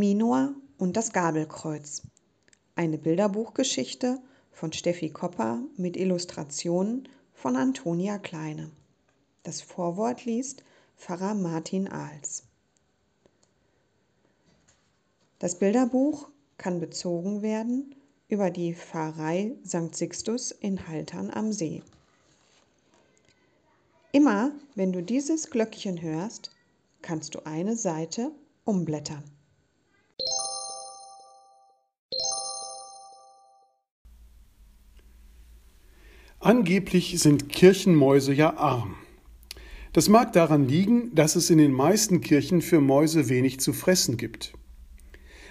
Minor und das Gabelkreuz. Eine Bilderbuchgeschichte von Steffi Kopper mit Illustrationen von Antonia Kleine. Das Vorwort liest Pfarrer Martin Ahls. Das Bilderbuch kann bezogen werden über die Pfarrei St. Sixtus in Haltern am See. Immer wenn du dieses Glöckchen hörst, kannst du eine Seite umblättern. Angeblich sind Kirchenmäuse ja arm. Das mag daran liegen, dass es in den meisten Kirchen für Mäuse wenig zu fressen gibt.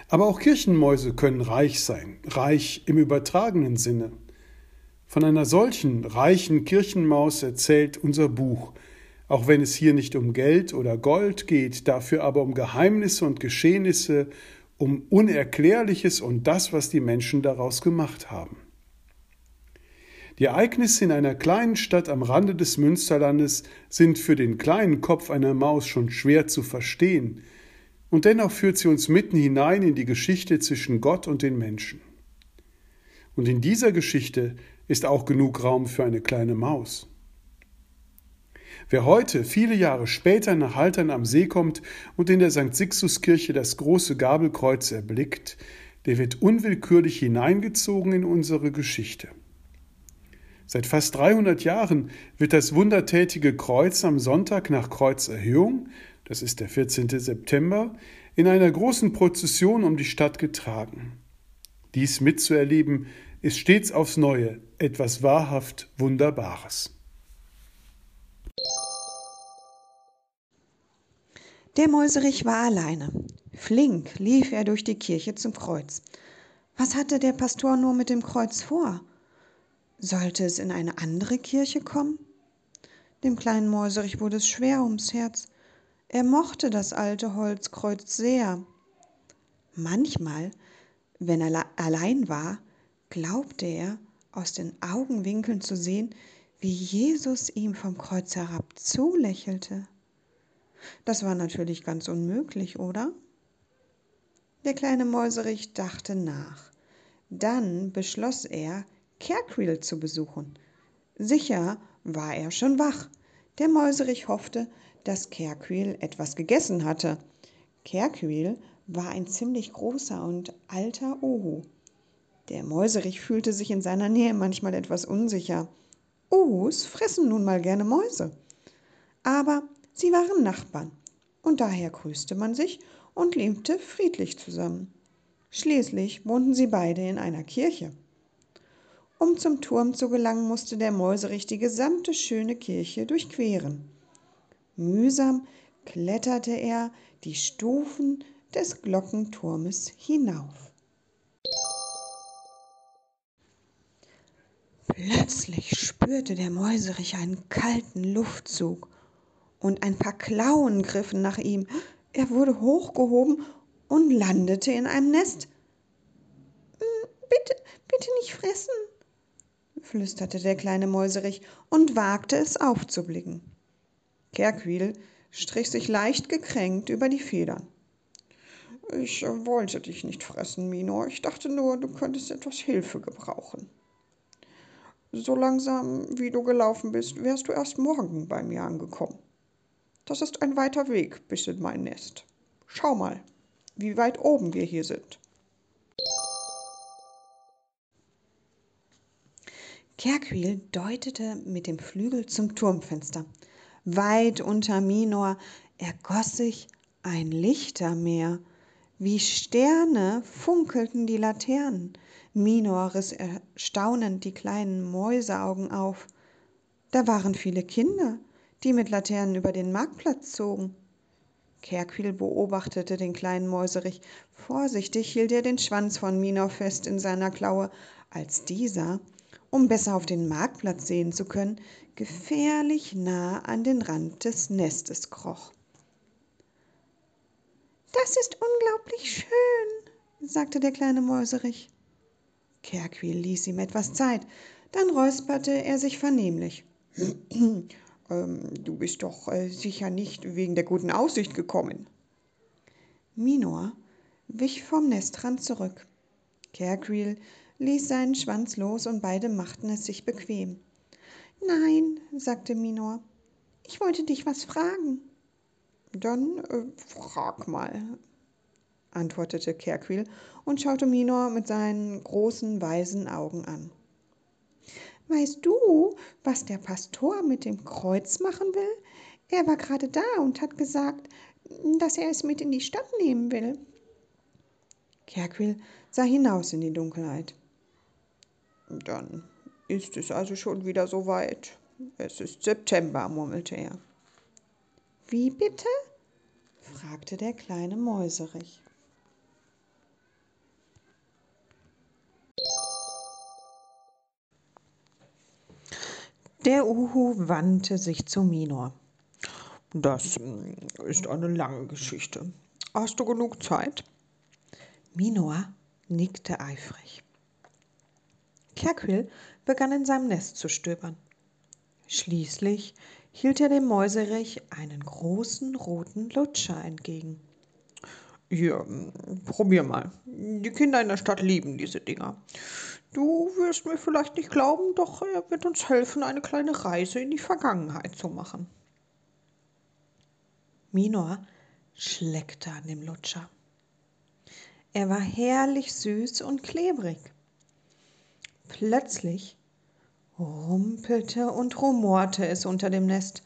Aber auch Kirchenmäuse können reich sein, reich im übertragenen Sinne. Von einer solchen reichen Kirchenmaus erzählt unser Buch, auch wenn es hier nicht um Geld oder Gold geht, dafür aber um Geheimnisse und Geschehnisse, um Unerklärliches und das, was die Menschen daraus gemacht haben. Die Ereignisse in einer kleinen Stadt am Rande des Münsterlandes sind für den kleinen Kopf einer Maus schon schwer zu verstehen, und dennoch führt sie uns mitten hinein in die Geschichte zwischen Gott und den Menschen. Und in dieser Geschichte ist auch genug Raum für eine kleine Maus. Wer heute, viele Jahre später, nach Haltern am See kommt und in der St. Sixtuskirche das große Gabelkreuz erblickt, der wird unwillkürlich hineingezogen in unsere Geschichte. Seit fast 300 Jahren wird das wundertätige Kreuz am Sonntag nach Kreuzerhöhung das ist der 14. September, in einer großen Prozession um die Stadt getragen. Dies mitzuerleben ist stets aufs Neue etwas wahrhaft Wunderbares. Der Mäuserich war alleine. Flink lief er durch die Kirche zum Kreuz. Was hatte der Pastor nur mit dem Kreuz vor? Sollte es in eine andere Kirche kommen? Dem kleinen Mäuserich wurde es schwer ums Herz. Er mochte das alte Holzkreuz sehr. Manchmal, wenn er allein war, glaubte er, aus den Augenwinkeln zu sehen, wie Jesus ihm vom Kreuz herab zulächelte. Das war natürlich ganz unmöglich, oder? Der kleine Mäuserich dachte nach. Dann beschloss er, Kerkwil zu besuchen. Sicher war er schon wach. Der Mäuserich hoffte, dass Kerkwil etwas gegessen hatte. Kerkwil war ein ziemlich großer und alter Uhu. Der Mäuserich fühlte sich in seiner Nähe manchmal etwas unsicher. Uhus fressen nun mal gerne Mäuse. Aber sie waren Nachbarn und daher grüßte man sich und lebte friedlich zusammen. Schließlich wohnten sie beide in einer Kirche. Um zum Turm zu gelangen, musste der Mäuserich die gesamte schöne Kirche durchqueren. Mühsam kletterte er die Stufen des Glockenturmes hinauf. Plötzlich spürte der Mäuserich einen kalten Luftzug und ein paar Klauen griffen nach ihm. Er wurde hochgehoben und landete in einem Nest. Hm, bitte, bitte nicht fressen, flüsterte der kleine Mäuserich und wagte es aufzublicken. Kerkwil strich sich leicht gekränkt über die Federn. Ich wollte dich nicht fressen, Minor. Ich dachte nur, du könntest etwas Hilfe gebrauchen. So langsam, wie du gelaufen bist, wärst du erst morgen bei mir angekommen. Das ist ein weiter Weg bis in mein Nest. Schau mal, wie weit oben wir hier sind. Kerkwil deutete mit dem Flügel zum Turmfenster. Weit unter Minor ergoss sich ein Lichtermeer. Wie Sterne funkelten die Laternen. Minor riss erstaunend die kleinen Mäuseaugen auf. Da waren viele Kinder, die mit Laternen über den Marktplatz zogen. Kerkwil beobachtete den kleinen Mäuserich. Vorsichtig hielt er den Schwanz von Minor fest in seiner Klaue, als dieser um besser auf den Marktplatz sehen zu können, gefährlich nah an den Rand des Nestes kroch. Das ist unglaublich schön, sagte der kleine Mäuserich. Kerkwil ließ ihm etwas Zeit, dann räusperte er sich vernehmlich. ähm, du bist doch äh, sicher nicht wegen der guten Aussicht gekommen. Minor wich vom Nestrand zurück. Kerquil ließ seinen Schwanz los und beide machten es sich bequem. Nein, sagte Minor, ich wollte dich was fragen. Dann äh, frag mal, antwortete Kerquil und schaute Minor mit seinen großen weißen Augen an. Weißt du, was der Pastor mit dem Kreuz machen will? Er war gerade da und hat gesagt, dass er es mit in die Stadt nehmen will. Kerquil sah hinaus in die Dunkelheit. Dann ist es also schon wieder so weit. Es ist September, murmelte er. Wie bitte? fragte der kleine Mäuserich. Der Uhu wandte sich zu Minor. Das hm, ist eine lange Geschichte. Hast du genug Zeit? Minor nickte eifrig. Kerquil begann in seinem Nest zu stöbern. Schließlich hielt er dem Mäuserich einen großen roten Lutscher entgegen. Hier, probier mal. Die Kinder in der Stadt lieben diese Dinger. Du wirst mir vielleicht nicht glauben, doch er wird uns helfen, eine kleine Reise in die Vergangenheit zu machen. Minor schleckte an dem Lutscher. Er war herrlich süß und klebrig. Plötzlich rumpelte und rumorte es unter dem Nest,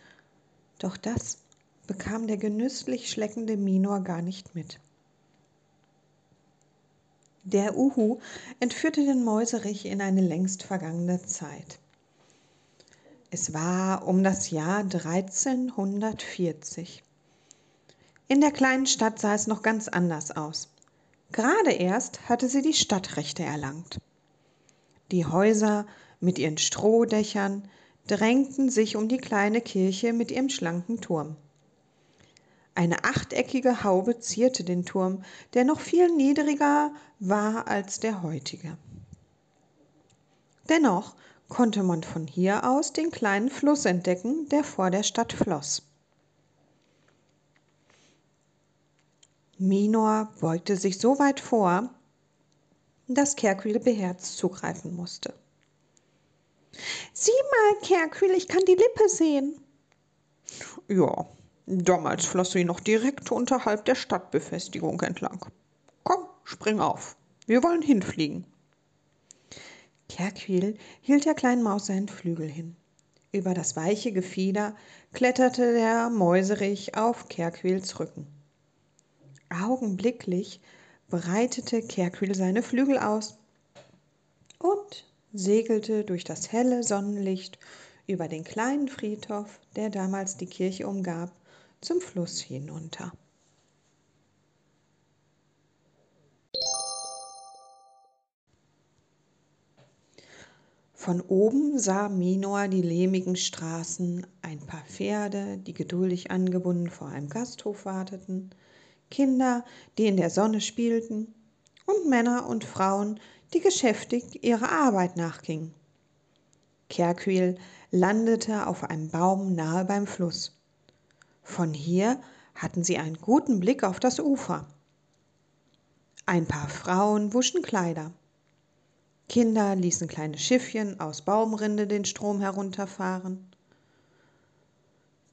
doch das bekam der genüsslich schleckende Minor gar nicht mit. Der Uhu entführte den Mäuserich in eine längst vergangene Zeit. Es war um das Jahr 1340. In der kleinen Stadt sah es noch ganz anders aus. Gerade erst hatte sie die Stadtrechte erlangt. Die Häuser mit ihren Strohdächern drängten sich um die kleine Kirche mit ihrem schlanken Turm. Eine achteckige Haube zierte den Turm, der noch viel niedriger war als der heutige. Dennoch konnte man von hier aus den kleinen Fluss entdecken, der vor der Stadt floss. Minor beugte sich so weit vor, dass Kerquil beherzt zugreifen musste. Sieh mal, Kerquil, ich kann die Lippe sehen. Ja, Damals floss sie noch direkt unterhalb der Stadtbefestigung entlang. Komm, spring auf. Wir wollen hinfliegen. Kerquil hielt der kleinen Maus seinen Flügel hin. Über das weiche Gefieder kletterte der Mäuserich auf Kerquils Rücken. Augenblicklich breitete Kerquil seine Flügel aus und segelte durch das helle Sonnenlicht über den kleinen Friedhof, der damals die Kirche umgab, zum Fluss hinunter. Von oben sah Minor die lehmigen Straßen, ein paar Pferde, die geduldig angebunden vor einem Gasthof warteten, Kinder, die in der Sonne spielten, und Männer und Frauen, die geschäftig ihrer Arbeit nachgingen. Kerquil landete auf einem Baum nahe beim Fluss. Von hier hatten sie einen guten Blick auf das Ufer. Ein paar Frauen wuschen Kleider. Kinder ließen kleine Schiffchen aus Baumrinde den Strom herunterfahren.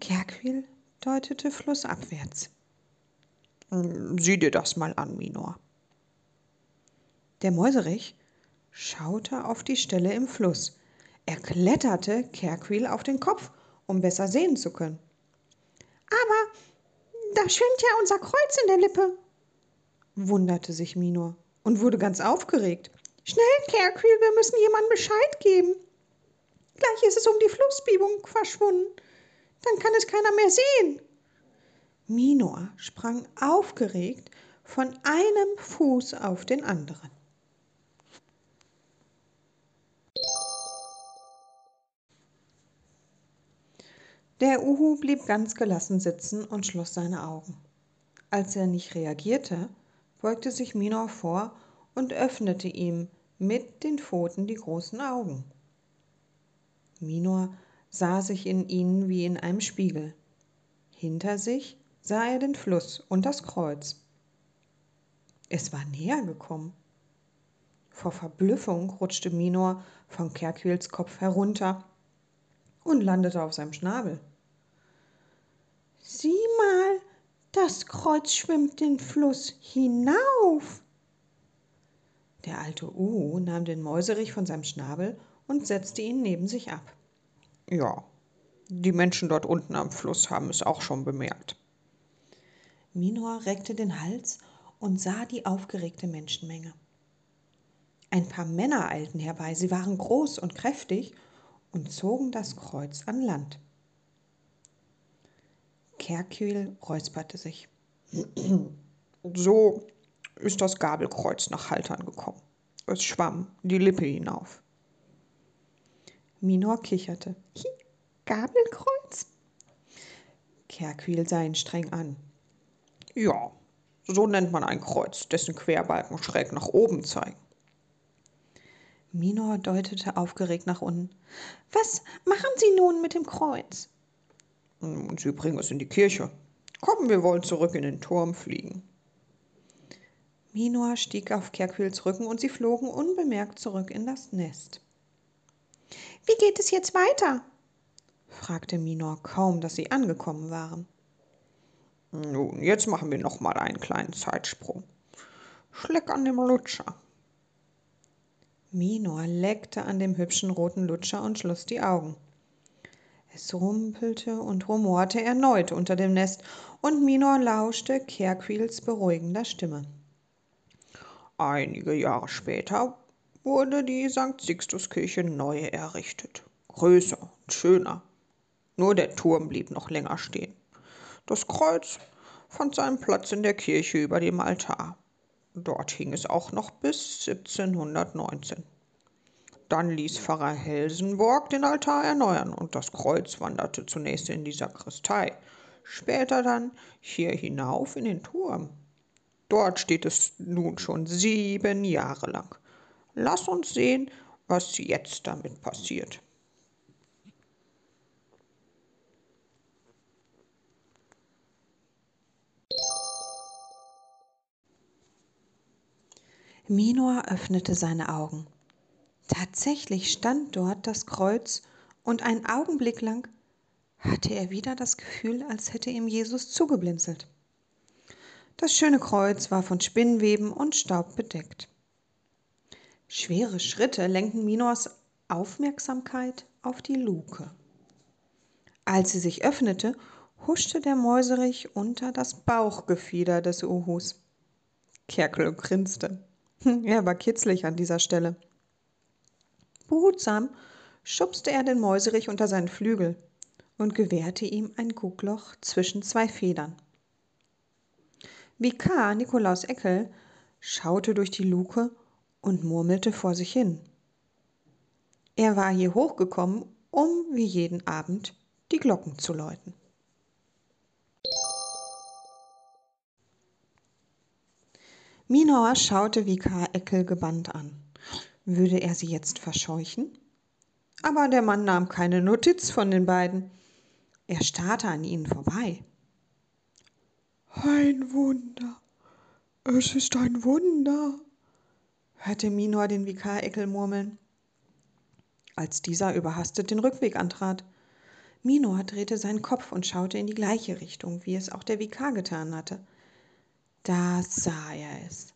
Kerquil deutete flussabwärts. Sieh dir das mal an, Minor. Der Mäuserich schaute auf die Stelle im Fluss. Er kletterte Kerquil auf den Kopf, um besser sehen zu können. Aber da schwimmt ja unser Kreuz in der Lippe, wunderte sich Minor und wurde ganz aufgeregt. Schnell, Kerquil, wir müssen jemandem Bescheid geben. Gleich ist es um die Flussbiegung verschwunden. Dann kann es keiner mehr sehen. Minor sprang aufgeregt von einem Fuß auf den anderen. Der Uhu blieb ganz gelassen sitzen und schloss seine Augen. Als er nicht reagierte, beugte sich Minor vor und öffnete ihm mit den Pfoten die großen Augen. Minor sah sich in ihnen wie in einem Spiegel. Hinter sich sah er den Fluss und das Kreuz. Es war näher gekommen. Vor Verblüffung rutschte Minor von Kerquils Kopf herunter und landete auf seinem Schnabel. Sieh mal, das Kreuz schwimmt den Fluss hinauf. Der alte Uhu nahm den Mäuserich von seinem Schnabel und setzte ihn neben sich ab. Ja, die Menschen dort unten am Fluss haben es auch schon bemerkt. Minor reckte den Hals und sah die aufgeregte Menschenmenge. Ein paar Männer eilten herbei, sie waren groß und kräftig und zogen das Kreuz an Land. Kerkül räusperte sich. So ist das Gabelkreuz nach Haltern gekommen. Es schwamm die Lippe hinauf. Minor kicherte. Gabelkreuz? Kerkül sah ihn streng an. Ja, so nennt man ein Kreuz, dessen Querbalken schräg nach oben zeigen. Minor deutete aufgeregt nach unten. Was machen Sie nun mit dem Kreuz? Und Sie bringen es in die Kirche. Kommen, wir wollen zurück in den Turm fliegen. Minor stieg auf Kerquils Rücken und sie flogen unbemerkt zurück in das Nest. Wie geht es jetzt weiter? fragte Minor kaum, dass sie angekommen waren. Nun, jetzt machen wir noch mal einen kleinen Zeitsprung. Schleck an dem Lutscher. Minor leckte an dem hübschen roten Lutscher und schloss die Augen. Es rumpelte und rumorte erneut unter dem Nest, und Minor lauschte Kerquils beruhigender Stimme. Einige Jahre später wurde die St. Sixtuskirche neu errichtet. Größer und schöner. Nur der Turm blieb noch länger stehen. Das Kreuz fand seinen Platz in der Kirche über dem Altar. Dort hing es auch noch bis 1719. Dann ließ Pfarrer Helsenborg den Altar erneuern und das Kreuz wanderte zunächst in die Sakristei, später dann hier hinauf in den Turm. Dort steht es nun schon sieben Jahre lang. Lass uns sehen, was jetzt damit passiert. Minor öffnete seine Augen. Tatsächlich stand dort das Kreuz und einen Augenblick lang hatte er wieder das Gefühl, als hätte ihm Jesus zugeblinzelt. Das schöne Kreuz war von Spinnweben und Staub bedeckt. Schwere Schritte lenkten Minors Aufmerksamkeit auf die Luke. Als sie sich öffnete, huschte der Mäuserich unter das Bauchgefieder des Uhus. Kerkel grinste. Er war kitzlig an dieser Stelle. Behutsam schubste er den Mäuserich unter seinen Flügel und gewährte ihm ein Guckloch zwischen zwei Federn. Vikar Nikolaus Eckel schaute durch die Luke und murmelte vor sich hin. Er war hier hochgekommen, um wie jeden Abend die Glocken zu läuten. Minor schaute Vikar Eckel gebannt an. Würde er sie jetzt verscheuchen? Aber der Mann nahm keine Notiz von den beiden. Er starrte an ihnen vorbei. Ein Wunder. Es ist ein Wunder, hörte Minor den Vikar Eckel murmeln. Als dieser überhastet den Rückweg antrat. Minor drehte seinen Kopf und schaute in die gleiche Richtung, wie es auch der Vikar getan hatte. Da sah er es.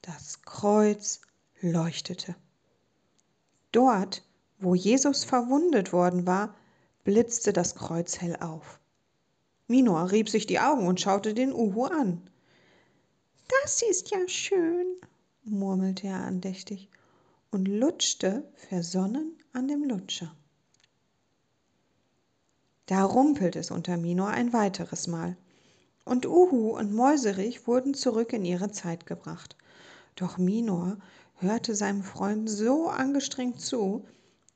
Das Kreuz leuchtete. Dort, wo Jesus verwundet worden war, blitzte das Kreuz hell auf. Minor rieb sich die Augen und schaute den Uhu an. Das ist ja schön, murmelte er andächtig und lutschte versonnen an dem Lutscher. Da rumpelte es unter Minor ein weiteres Mal und Uhu und Mäuserich wurden zurück in ihre Zeit gebracht. Doch Minor hörte seinem Freund so angestrengt zu,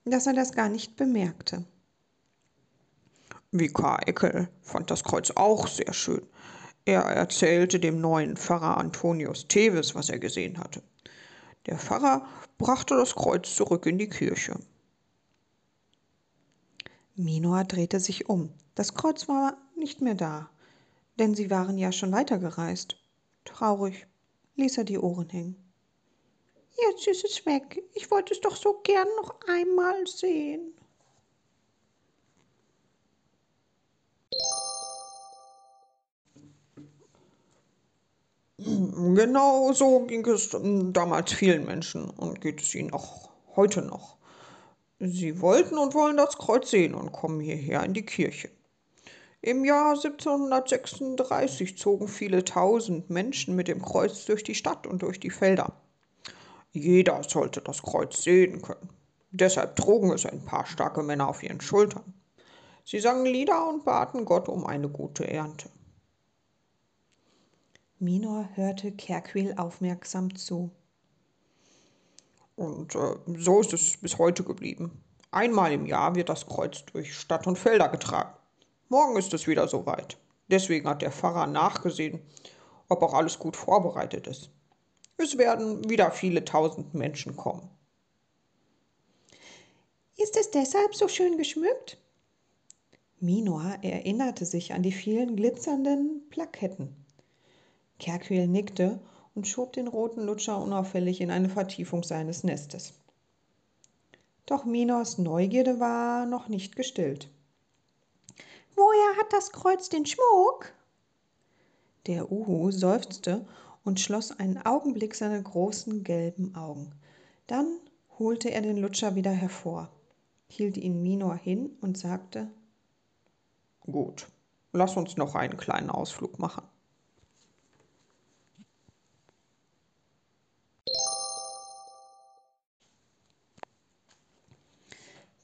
dass er das gar nicht bemerkte. Vikar Eckel fand das Kreuz auch sehr schön. Er erzählte dem neuen Pfarrer Antonius Teves, was er gesehen hatte. Der Pfarrer brachte das Kreuz zurück in die Kirche. Minor drehte sich um. Das Kreuz war nicht mehr da denn sie waren ja schon weitergereist. Traurig ließ er die Ohren hängen. Jetzt ist es weg. Ich wollte es doch so gern noch einmal sehen. Genau so ging es damals vielen Menschen und geht es ihnen auch heute noch. Sie wollten und wollen das Kreuz sehen und kommen hierher in die Kirche. Im Jahr 1736 zogen viele tausend Menschen mit dem Kreuz durch die Stadt und durch die Felder. Jeder sollte das Kreuz sehen können. Deshalb trugen es ein paar starke Männer auf ihren Schultern. Sie sangen Lieder und baten Gott um eine gute Ernte. Minor hörte Kerquil aufmerksam zu. Und äh, so ist es bis heute geblieben. Einmal im Jahr wird das Kreuz durch Stadt und Felder getragen. Morgen ist es wieder soweit. Deswegen hat der Pfarrer nachgesehen, ob auch alles gut vorbereitet ist. Es werden wieder viele tausend Menschen kommen. Ist es deshalb so schön geschmückt? Minor erinnerte sich an die vielen glitzernden Plaketten. Kerquil nickte und schob den roten Lutscher unauffällig in eine Vertiefung seines Nestes. Doch Minors Neugierde war noch nicht gestillt. Woher hat das Kreuz den Schmuck? Der Uhu seufzte und schloss einen Augenblick seine großen gelben Augen. Dann holte er den Lutscher wieder hervor, hielt ihn Minor hin und sagte Gut, lass uns noch einen kleinen Ausflug machen.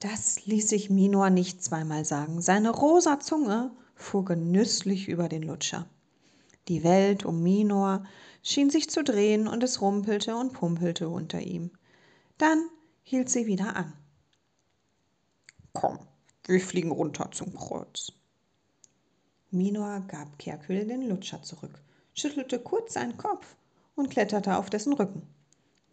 Das ließ sich Minor nicht zweimal sagen. Seine rosa Zunge fuhr genüsslich über den Lutscher. Die Welt um Minor schien sich zu drehen und es rumpelte und pumpelte unter ihm. Dann hielt sie wieder an. Komm, wir fliegen runter zum Kreuz. Minor gab Kerkül den Lutscher zurück, schüttelte kurz seinen Kopf und kletterte auf dessen Rücken.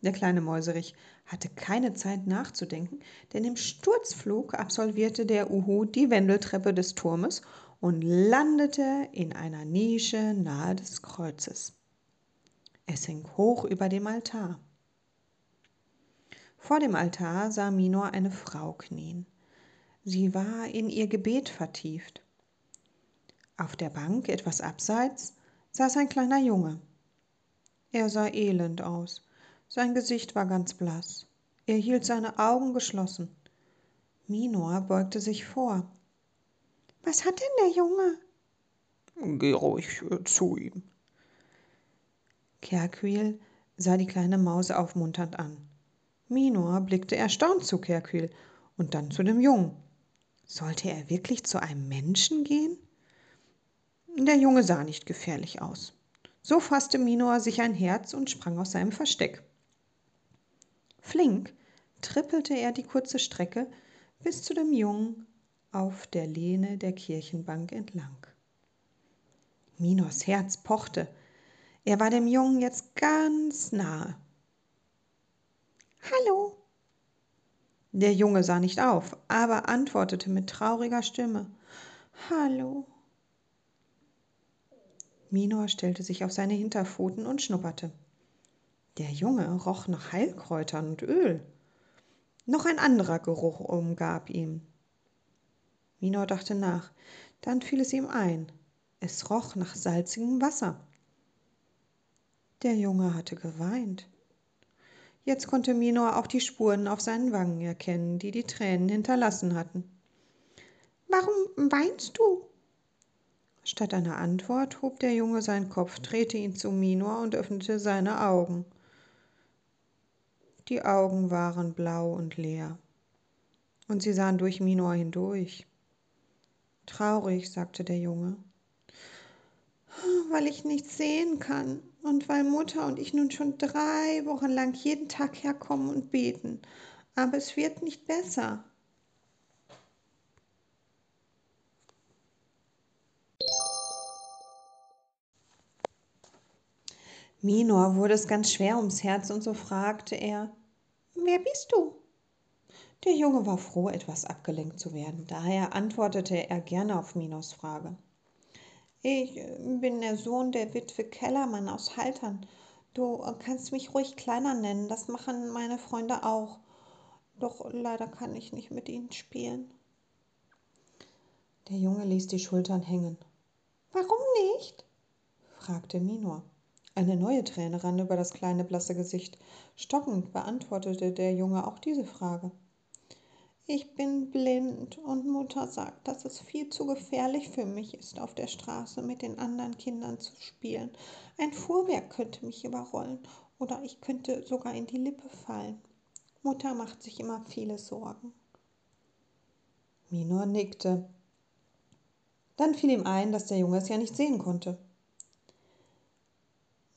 Der kleine Mäuserich hatte keine Zeit nachzudenken, denn im Sturzflug absolvierte der Uhu die Wendeltreppe des Turmes und landete in einer Nische nahe des Kreuzes. Es hing hoch über dem Altar. Vor dem Altar sah Minor eine Frau knien. Sie war in ihr Gebet vertieft. Auf der Bank etwas abseits saß ein kleiner Junge. Er sah elend aus sein Gesicht war ganz blass. Er hielt seine Augen geschlossen. Minor beugte sich vor. Was hat denn der Junge? Geh ruhig zu ihm. Kerquil sah die kleine Maus aufmunternd an. Minor blickte erstaunt zu Kerquil und dann zu dem Jungen. Sollte er wirklich zu einem Menschen gehen? Der Junge sah nicht gefährlich aus. So fasste Minor sich ein Herz und sprang aus seinem Versteck. Flink trippelte er die kurze Strecke bis zu dem Jungen auf der Lehne der Kirchenbank entlang. Minos Herz pochte. Er war dem Jungen jetzt ganz nahe. Hallo. Der Junge sah nicht auf, aber antwortete mit trauriger Stimme. Hallo. Minor stellte sich auf seine Hinterpfoten und schnupperte. Der Junge roch nach Heilkräutern und Öl. Noch ein anderer Geruch umgab ihn. Minor dachte nach. Dann fiel es ihm ein. Es roch nach salzigem Wasser. Der Junge hatte geweint. Jetzt konnte Minor auch die Spuren auf seinen Wangen erkennen, die die Tränen hinterlassen hatten. Warum weinst du? Statt einer Antwort hob der Junge seinen Kopf, drehte ihn zu Minor und öffnete seine Augen. Die Augen waren blau und leer, und sie sahen durch Minor hindurch. Traurig, sagte der Junge, weil ich nichts sehen kann und weil Mutter und ich nun schon drei Wochen lang jeden Tag herkommen und beten, aber es wird nicht besser. Minor wurde es ganz schwer ums Herz und so fragte er, Wer bist du? Der Junge war froh, etwas abgelenkt zu werden. Daher antwortete er gerne auf Minos Frage. Ich bin der Sohn der Witwe Kellermann aus Haltern. Du kannst mich ruhig kleiner nennen, das machen meine Freunde auch. Doch leider kann ich nicht mit ihnen spielen. Der Junge ließ die Schultern hängen. Warum nicht? fragte Minor. Eine neue Träne rann über das kleine blasse Gesicht. Stockend beantwortete der Junge auch diese Frage. Ich bin blind und Mutter sagt, dass es viel zu gefährlich für mich ist, auf der Straße mit den anderen Kindern zu spielen. Ein Fuhrwerk könnte mich überrollen oder ich könnte sogar in die Lippe fallen. Mutter macht sich immer viele Sorgen. Minor nickte. Dann fiel ihm ein, dass der Junge es ja nicht sehen konnte.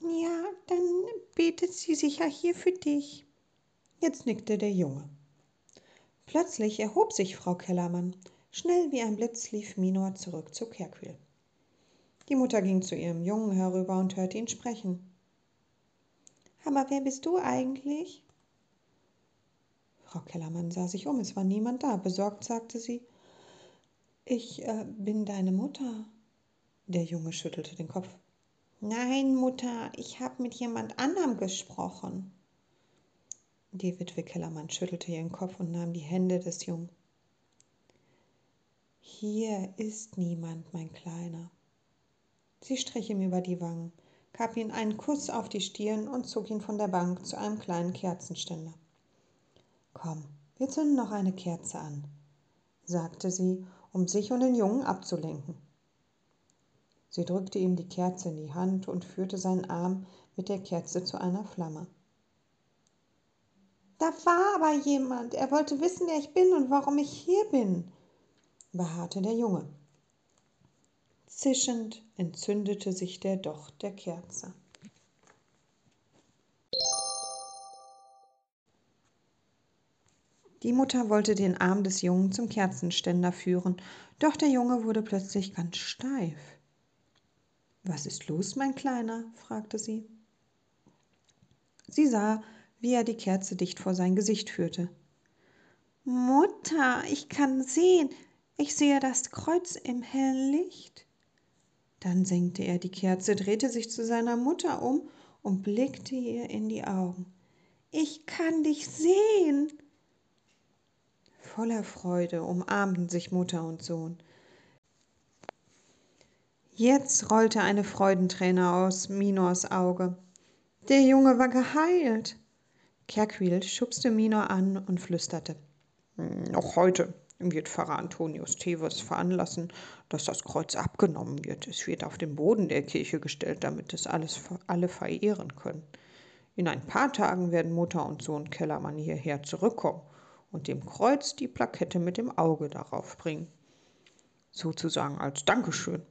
Ja, dann betet sie sicher hier für dich. Jetzt nickte der Junge. Plötzlich erhob sich Frau Kellermann. Schnell wie ein Blitz lief Minor zurück zu Kerkül. Die Mutter ging zu ihrem Jungen herüber und hörte ihn sprechen. Aber wer bist du eigentlich? Frau Kellermann sah sich um, es war niemand da. Besorgt sagte sie, ich äh, bin deine Mutter. Der Junge schüttelte den Kopf. Nein, Mutter, ich habe mit jemand anderem gesprochen. Die Witwe Kellermann schüttelte ihren Kopf und nahm die Hände des Jungen. Hier ist niemand, mein Kleiner. Sie strich ihm über die Wangen, gab ihm einen Kuss auf die Stirn und zog ihn von der Bank zu einem kleinen Kerzenständer. Komm, wir zünden noch eine Kerze an, sagte sie, um sich und den Jungen abzulenken. Sie drückte ihm die Kerze in die Hand und führte seinen Arm mit der Kerze zu einer Flamme. Da war aber jemand. Er wollte wissen, wer ich bin und warum ich hier bin, beharrte der Junge. Zischend entzündete sich der Docht der Kerze. Die Mutter wollte den Arm des Jungen zum Kerzenständer führen, doch der Junge wurde plötzlich ganz steif. Was ist los, mein Kleiner? fragte sie. Sie sah, wie er die Kerze dicht vor sein Gesicht führte. Mutter, ich kann sehen, ich sehe das Kreuz im hellen Licht. Dann senkte er die Kerze, drehte sich zu seiner Mutter um und blickte ihr in die Augen. Ich kann dich sehen. Voller Freude umarmten sich Mutter und Sohn. Jetzt rollte eine Freudenträne aus Minors Auge. Der Junge war geheilt. Kerkwil schubste Minor an und flüsterte. Noch heute wird Pfarrer Antonius Teves veranlassen, dass das Kreuz abgenommen wird. Es wird auf den Boden der Kirche gestellt, damit es alles alle verehren können. In ein paar Tagen werden Mutter und Sohn Kellermann hierher zurückkommen und dem Kreuz die Plakette mit dem Auge darauf bringen. Sozusagen als Dankeschön.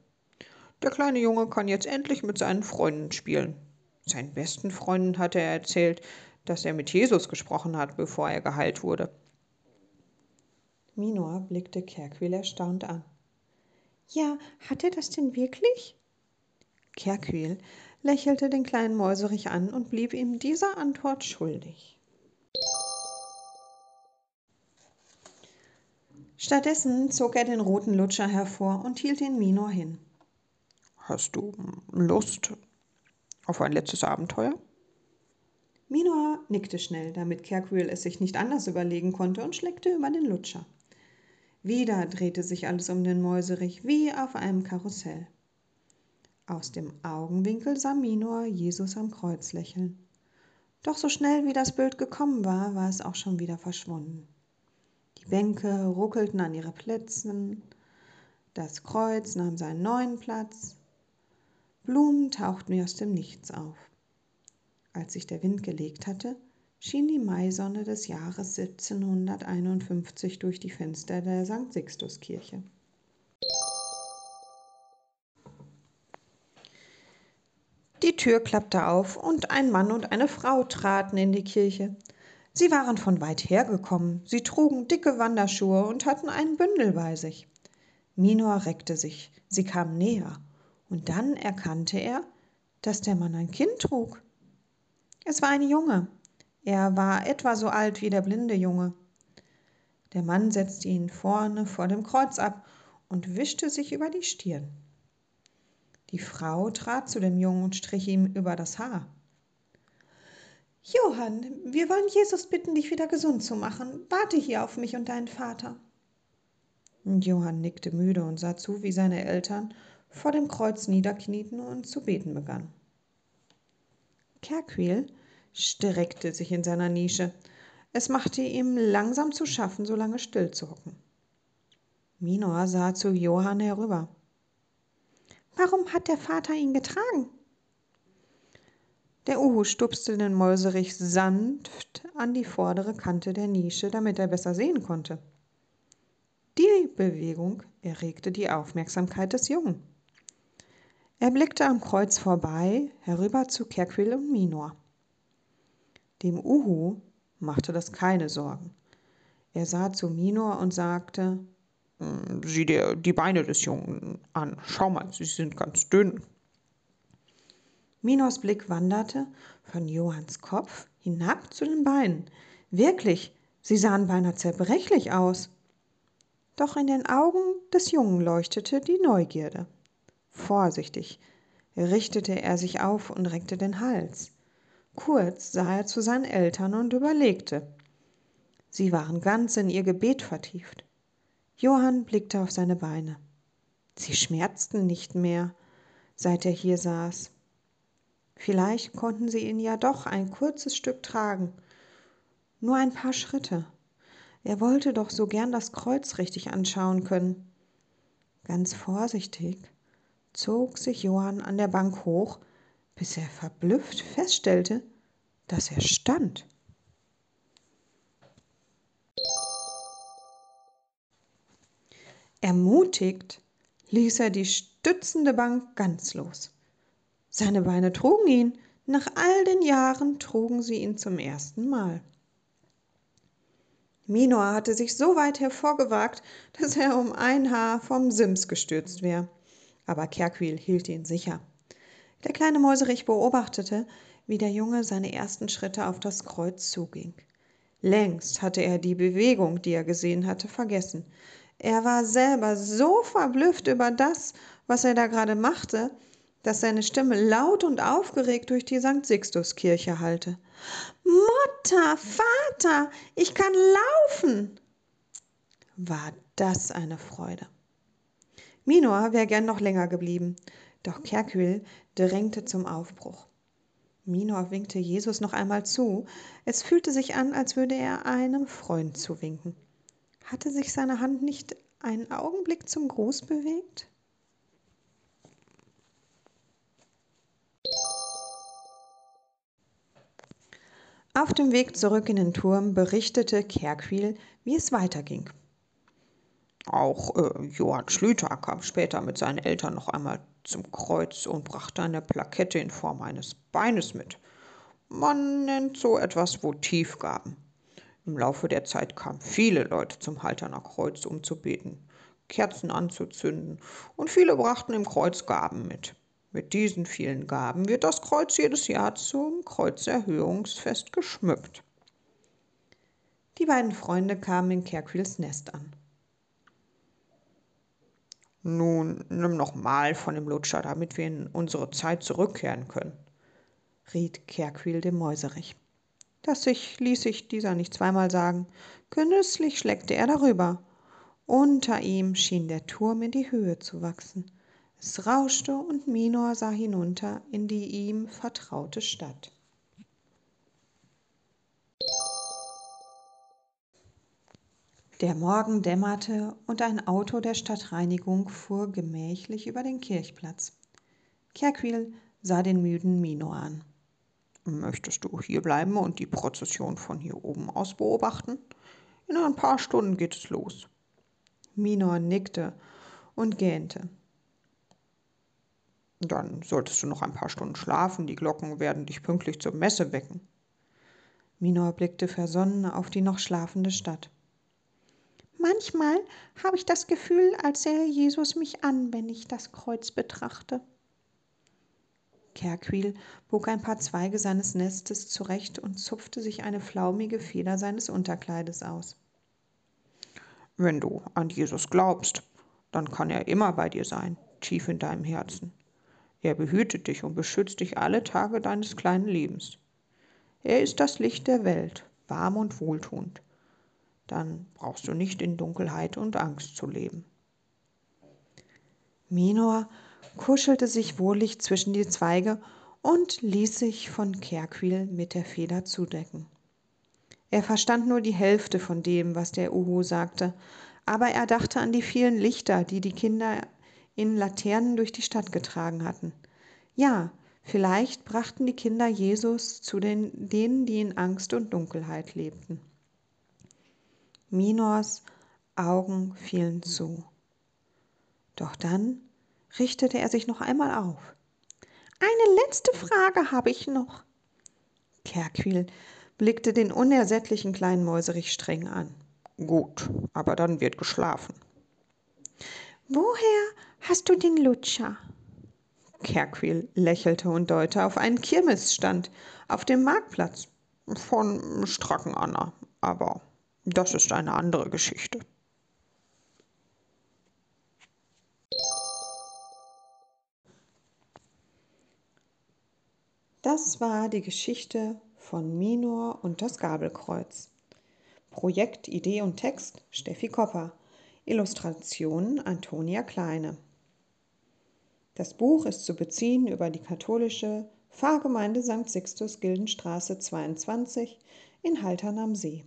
Der kleine Junge kann jetzt endlich mit seinen Freunden spielen. Seinen besten Freunden hat er erzählt, dass er mit Jesus gesprochen hat, bevor er geheilt wurde. Minor blickte Kerkwil erstaunt an. Ja, hat er das denn wirklich? Kerkwil lächelte den kleinen Mäuserich an und blieb ihm dieser Antwort schuldig. Stattdessen zog er den roten Lutscher hervor und hielt ihn Minor hin. Hast du Lust auf ein letztes Abenteuer? Minor nickte schnell, damit Kerkwil es sich nicht anders überlegen konnte und schleckte über den Lutscher. Wieder drehte sich alles um den Mäuserich wie auf einem Karussell. Aus dem Augenwinkel sah Minor Jesus am Kreuz lächeln. Doch so schnell wie das Bild gekommen war, war es auch schon wieder verschwunden. Die Bänke ruckelten an ihre Plätzen, das Kreuz nahm seinen neuen Platz, Blumen tauchten wie aus dem Nichts auf. Als sich der Wind gelegt hatte, schien die Maisonne des Jahres 1751 durch die Fenster der St. Sixtuskirche. Die Tür klappte auf und ein Mann und eine Frau traten in die Kirche. Sie waren von weit her gekommen, sie trugen dicke Wanderschuhe und hatten einen Bündel bei sich. Minor reckte sich, sie kam näher, und dann erkannte er, dass der Mann ein Kind trug. Es war ein Junge. Er war etwa so alt wie der blinde Junge. Der Mann setzte ihn vorne vor dem Kreuz ab und wischte sich über die Stirn. Die Frau trat zu dem Jungen und strich ihm über das Haar. Johann, wir wollen Jesus bitten, dich wieder gesund zu machen. Warte hier auf mich und deinen Vater. Johann nickte müde und sah zu, wie seine Eltern vor dem Kreuz niederknieten und zu beten begannen. Kerkwil streckte sich in seiner Nische. Es machte ihm langsam zu schaffen, so lange still zu hocken. Minor sah zu Johann herüber. Warum hat der Vater ihn getragen? Der Uhu stupste den Mäuserich sanft an die vordere Kante der Nische, damit er besser sehen konnte. Die Bewegung erregte die Aufmerksamkeit des Jungen. Er blickte am Kreuz vorbei, herüber zu Kerquil und Minor. Dem Uhu machte das keine Sorgen. Er sah zu Minor und sagte, hm, Sieh dir die Beine des Jungen an. Schau mal, sie sind ganz dünn. Minos Blick wanderte von Johanns Kopf hinab zu den Beinen. Wirklich, sie sahen beinahe zerbrechlich aus. Doch in den Augen des Jungen leuchtete die Neugierde. Vorsichtig richtete er sich auf und reckte den Hals. Kurz sah er zu seinen Eltern und überlegte. Sie waren ganz in ihr Gebet vertieft. Johann blickte auf seine Beine. Sie schmerzten nicht mehr, seit er hier saß. Vielleicht konnten sie ihn ja doch ein kurzes Stück tragen. Nur ein paar Schritte. Er wollte doch so gern das Kreuz richtig anschauen können. Ganz vorsichtig zog sich Johann an der Bank hoch, bis er verblüfft feststellte, dass er stand. Ermutigt ließ er die stützende Bank ganz los. Seine Beine trugen ihn, nach all den Jahren trugen sie ihn zum ersten Mal. Minor hatte sich so weit hervorgewagt, dass er um ein Haar vom Sims gestürzt wäre. Aber Kerkwil hielt ihn sicher. Der kleine Mäuserich beobachtete, wie der Junge seine ersten Schritte auf das Kreuz zuging. Längst hatte er die Bewegung, die er gesehen hatte, vergessen. Er war selber so verblüfft über das, was er da gerade machte, dass seine Stimme laut und aufgeregt durch die St. Sixtuskirche hallte. Mutter, Vater, ich kann laufen! War das eine Freude. Minor wäre gern noch länger geblieben, doch Kerkül drängte zum Aufbruch. Minor winkte Jesus noch einmal zu. Es fühlte sich an, als würde er einem Freund zuwinken. Hatte sich seine Hand nicht einen Augenblick zum Gruß bewegt? Auf dem Weg zurück in den Turm berichtete Kerkwil, wie es weiterging. Auch äh, Johann Schlüter kam später mit seinen Eltern noch einmal zum Kreuz und brachte eine Plakette in Form eines Beines mit. Man nennt so etwas Votivgaben. Im Laufe der Zeit kamen viele Leute zum Halterner Kreuz, um zu beten, Kerzen anzuzünden, und viele brachten im Kreuz Gaben mit. Mit diesen vielen Gaben wird das Kreuz jedes Jahr zum Kreuzerhöhungsfest geschmückt. Die beiden Freunde kamen in Kerkwils Nest an. Nun, nimm noch mal von dem Lutscher, damit wir in unsere Zeit zurückkehren können, riet Kerkwil dem Mäuserich. Das sich ließ sich dieser nicht zweimal sagen. Genüsslich schleckte er darüber. Unter ihm schien der Turm in die Höhe zu wachsen. Es rauschte und Minor sah hinunter in die ihm vertraute Stadt. Der Morgen dämmerte und ein Auto der Stadtreinigung fuhr gemächlich über den Kirchplatz. Kerkwil sah den müden Minor an. Möchtest du hier bleiben und die Prozession von hier oben aus beobachten? In ein paar Stunden geht es los. Minor nickte und gähnte. Dann solltest du noch ein paar Stunden schlafen, die Glocken werden dich pünktlich zur Messe wecken. Minor blickte versonnen auf die noch schlafende Stadt. Manchmal habe ich das Gefühl, als sähe Jesus mich an, wenn ich das Kreuz betrachte. Kerkwil bog ein paar Zweige seines Nestes zurecht und zupfte sich eine flaumige Feder seines Unterkleides aus. Wenn du an Jesus glaubst, dann kann er immer bei dir sein, tief in deinem Herzen. Er behütet dich und beschützt dich alle Tage deines kleinen Lebens. Er ist das Licht der Welt, warm und wohltuend. Dann brauchst du nicht in Dunkelheit und Angst zu leben. Minor kuschelte sich wohlig zwischen die Zweige und ließ sich von Kerquil mit der Feder zudecken. Er verstand nur die Hälfte von dem, was der Uhu sagte, aber er dachte an die vielen Lichter, die die Kinder in Laternen durch die Stadt getragen hatten. Ja, vielleicht brachten die Kinder Jesus zu den, denen, die in Angst und Dunkelheit lebten. Minors Augen fielen zu. Doch dann richtete er sich noch einmal auf. Eine letzte Frage habe ich noch. Kerquil blickte den unersättlichen kleinen Mäuserich streng an. Gut, aber dann wird geschlafen. Woher hast du den Lutscher? Kerquil lächelte und deutete auf einen Kirmesstand auf dem Marktplatz. Von Stracken Anna, aber das ist eine andere Geschichte. Das war die Geschichte von Minor und das Gabelkreuz. Projekt, Idee und Text Steffi Kopper. Illustration Antonia Kleine. Das Buch ist zu beziehen über die katholische Pfarrgemeinde St. Sixtus Gildenstraße 22 in Haltern am See.